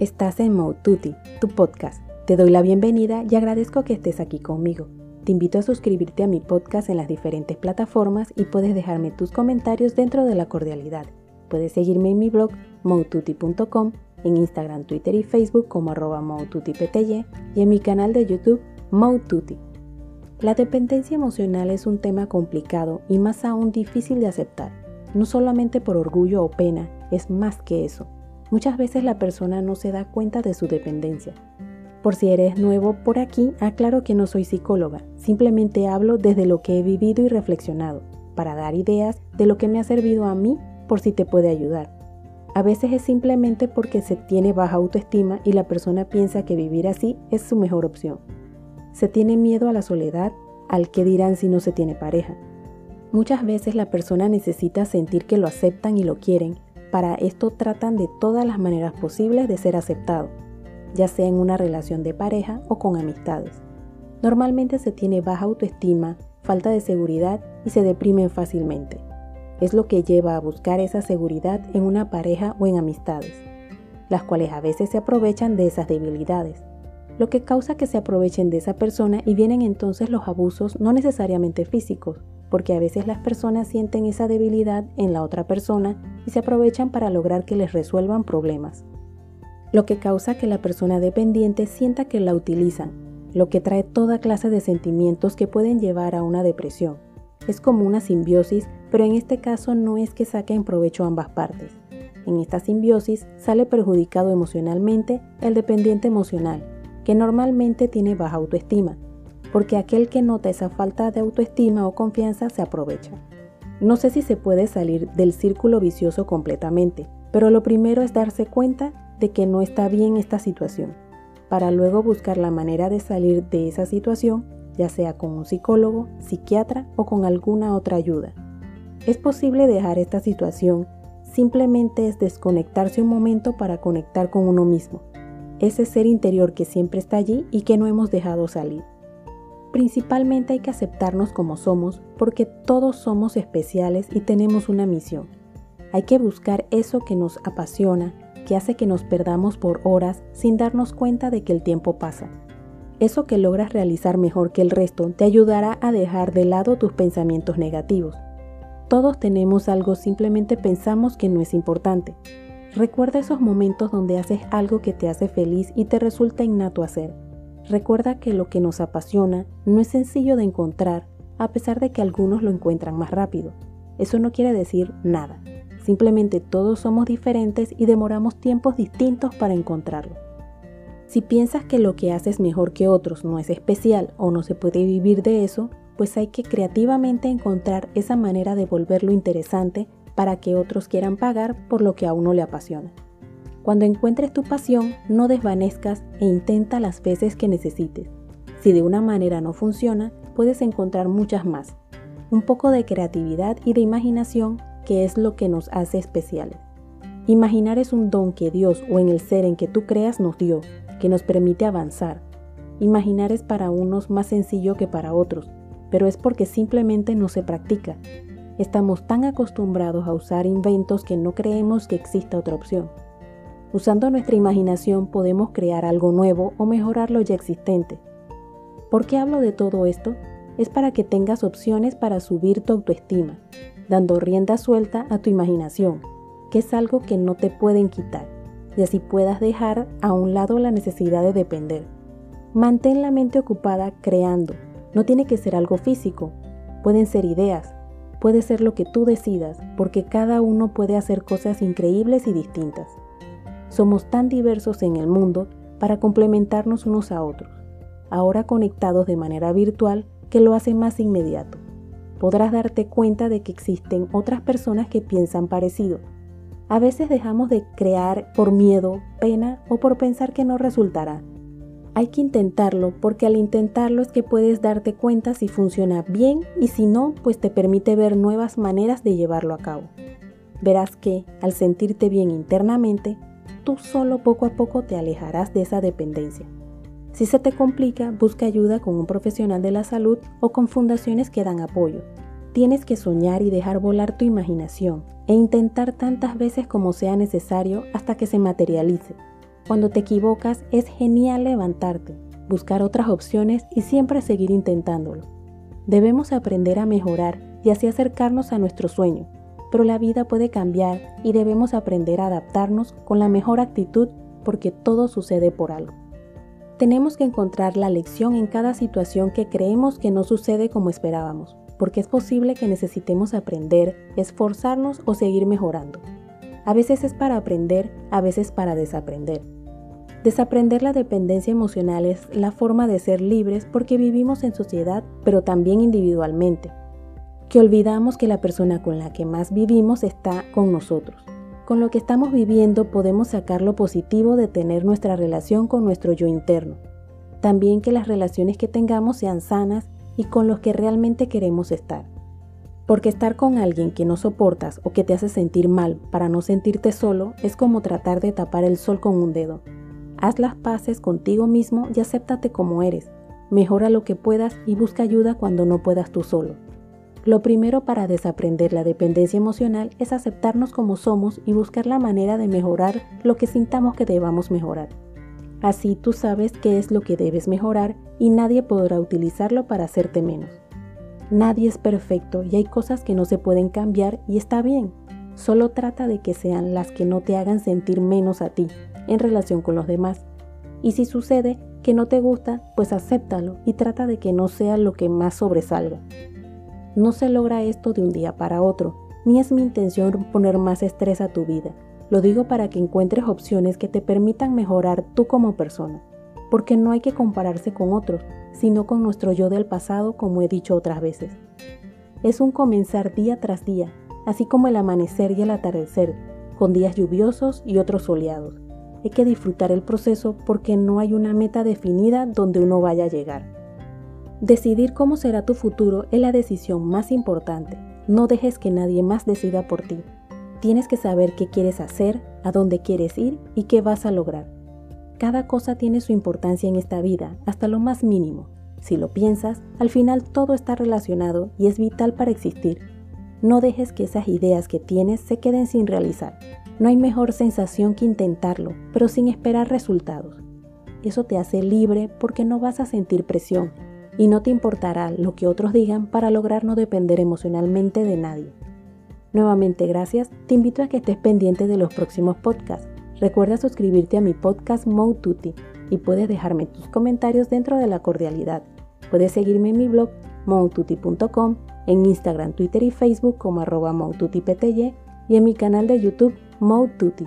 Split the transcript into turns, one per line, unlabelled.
Estás en Moututi, tu podcast. Te doy la bienvenida y agradezco que estés aquí conmigo. Te invito a suscribirte a mi podcast en las diferentes plataformas y puedes dejarme tus comentarios dentro de la cordialidad. Puedes seguirme en mi blog moututi.com, en Instagram, Twitter y Facebook como arroba y en mi canal de YouTube Moututi. La dependencia emocional es un tema complicado y más aún difícil de aceptar. No solamente por orgullo o pena, es más que eso. Muchas veces la persona no se da cuenta de su dependencia. Por si eres nuevo por aquí, aclaro que no soy psicóloga, simplemente hablo desde lo que he vivido y reflexionado, para dar ideas de lo que me ha servido a mí por si te puede ayudar. A veces es simplemente porque se tiene baja autoestima y la persona piensa que vivir así es su mejor opción. Se tiene miedo a la soledad, al que dirán si no se tiene pareja. Muchas veces la persona necesita sentir que lo aceptan y lo quieren. Para esto tratan de todas las maneras posibles de ser aceptado, ya sea en una relación de pareja o con amistades. Normalmente se tiene baja autoestima, falta de seguridad y se deprimen fácilmente. Es lo que lleva a buscar esa seguridad en una pareja o en amistades, las cuales a veces se aprovechan de esas debilidades lo que causa que se aprovechen de esa persona y vienen entonces los abusos no necesariamente físicos, porque a veces las personas sienten esa debilidad en la otra persona y se aprovechan para lograr que les resuelvan problemas. Lo que causa que la persona dependiente sienta que la utilizan, lo que trae toda clase de sentimientos que pueden llevar a una depresión. Es como una simbiosis, pero en este caso no es que saquen provecho ambas partes. En esta simbiosis sale perjudicado emocionalmente el dependiente emocional, que normalmente tiene baja autoestima, porque aquel que nota esa falta de autoestima o confianza se aprovecha. No sé si se puede salir del círculo vicioso completamente, pero lo primero es darse cuenta de que no está bien esta situación, para luego buscar la manera de salir de esa situación, ya sea con un psicólogo, psiquiatra o con alguna otra ayuda. Es posible dejar esta situación, simplemente es desconectarse un momento para conectar con uno mismo ese ser interior que siempre está allí y que no hemos dejado salir. Principalmente hay que aceptarnos como somos porque todos somos especiales y tenemos una misión. Hay que buscar eso que nos apasiona, que hace que nos perdamos por horas sin darnos cuenta de que el tiempo pasa. Eso que logras realizar mejor que el resto te ayudará a dejar de lado tus pensamientos negativos. Todos tenemos algo, simplemente pensamos que no es importante, Recuerda esos momentos donde haces algo que te hace feliz y te resulta innato hacer. Recuerda que lo que nos apasiona no es sencillo de encontrar, a pesar de que algunos lo encuentran más rápido. Eso no quiere decir nada. Simplemente todos somos diferentes y demoramos tiempos distintos para encontrarlo. Si piensas que lo que haces mejor que otros no es especial o no se puede vivir de eso, pues hay que creativamente encontrar esa manera de volverlo interesante para que otros quieran pagar por lo que a uno le apasiona. Cuando encuentres tu pasión, no desvanezcas e intenta las veces que necesites. Si de una manera no funciona, puedes encontrar muchas más. Un poco de creatividad y de imaginación, que es lo que nos hace especiales. Imaginar es un don que Dios o en el ser en que tú creas nos dio, que nos permite avanzar. Imaginar es para unos más sencillo que para otros, pero es porque simplemente no se practica. Estamos tan acostumbrados a usar inventos que no creemos que exista otra opción. Usando nuestra imaginación podemos crear algo nuevo o mejorar lo ya existente. ¿Por qué hablo de todo esto? Es para que tengas opciones para subir tu autoestima, dando rienda suelta a tu imaginación, que es algo que no te pueden quitar, y así puedas dejar a un lado la necesidad de depender. Mantén la mente ocupada creando. No tiene que ser algo físico, pueden ser ideas, puede ser lo que tú decidas, porque cada uno puede hacer cosas increíbles y distintas. Somos tan diversos en el mundo para complementarnos unos a otros, ahora conectados de manera virtual que lo hace más inmediato. Podrás darte cuenta de que existen otras personas que piensan parecido. A veces dejamos de crear por miedo, pena o por pensar que no resultará. Hay que intentarlo porque al intentarlo es que puedes darte cuenta si funciona bien y si no, pues te permite ver nuevas maneras de llevarlo a cabo. Verás que, al sentirte bien internamente, tú solo poco a poco te alejarás de esa dependencia. Si se te complica, busca ayuda con un profesional de la salud o con fundaciones que dan apoyo. Tienes que soñar y dejar volar tu imaginación e intentar tantas veces como sea necesario hasta que se materialice. Cuando te equivocas es genial levantarte, buscar otras opciones y siempre seguir intentándolo. Debemos aprender a mejorar y así acercarnos a nuestro sueño, pero la vida puede cambiar y debemos aprender a adaptarnos con la mejor actitud porque todo sucede por algo. Tenemos que encontrar la lección en cada situación que creemos que no sucede como esperábamos, porque es posible que necesitemos aprender, esforzarnos o seguir mejorando. A veces es para aprender, a veces para desaprender. Desaprender la dependencia emocional es la forma de ser libres porque vivimos en sociedad, pero también individualmente, que olvidamos que la persona con la que más vivimos está con nosotros. Con lo que estamos viviendo podemos sacar lo positivo de tener nuestra relación con nuestro yo interno. También que las relaciones que tengamos sean sanas y con los que realmente queremos estar. Porque estar con alguien que no soportas o que te hace sentir mal para no sentirte solo es como tratar de tapar el sol con un dedo. Haz las paces contigo mismo y acéptate como eres. Mejora lo que puedas y busca ayuda cuando no puedas tú solo. Lo primero para desaprender la dependencia emocional es aceptarnos como somos y buscar la manera de mejorar lo que sintamos que debamos mejorar. Así tú sabes qué es lo que debes mejorar y nadie podrá utilizarlo para hacerte menos. Nadie es perfecto y hay cosas que no se pueden cambiar y está bien. Solo trata de que sean las que no te hagan sentir menos a ti en relación con los demás. Y si sucede que no te gusta, pues acéptalo y trata de que no sea lo que más sobresalga. No se logra esto de un día para otro, ni es mi intención poner más estrés a tu vida. Lo digo para que encuentres opciones que te permitan mejorar tú como persona, porque no hay que compararse con otros, sino con nuestro yo del pasado, como he dicho otras veces. Es un comenzar día tras día, así como el amanecer y el atardecer, con días lluviosos y otros soleados. Hay que disfrutar el proceso porque no hay una meta definida donde uno vaya a llegar. Decidir cómo será tu futuro es la decisión más importante. No dejes que nadie más decida por ti. Tienes que saber qué quieres hacer, a dónde quieres ir y qué vas a lograr. Cada cosa tiene su importancia en esta vida, hasta lo más mínimo. Si lo piensas, al final todo está relacionado y es vital para existir. No dejes que esas ideas que tienes se queden sin realizar. No hay mejor sensación que intentarlo, pero sin esperar resultados. Eso te hace libre porque no vas a sentir presión y no te importará lo que otros digan para lograr no depender emocionalmente de nadie. Nuevamente gracias, te invito a que estés pendiente de los próximos podcasts. Recuerda suscribirte a mi podcast Moututi y puedes dejarme tus comentarios dentro de la cordialidad. Puedes seguirme en mi blog moututi.com, en Instagram, Twitter y Facebook como arroba y en mi canal de YouTube Moututi.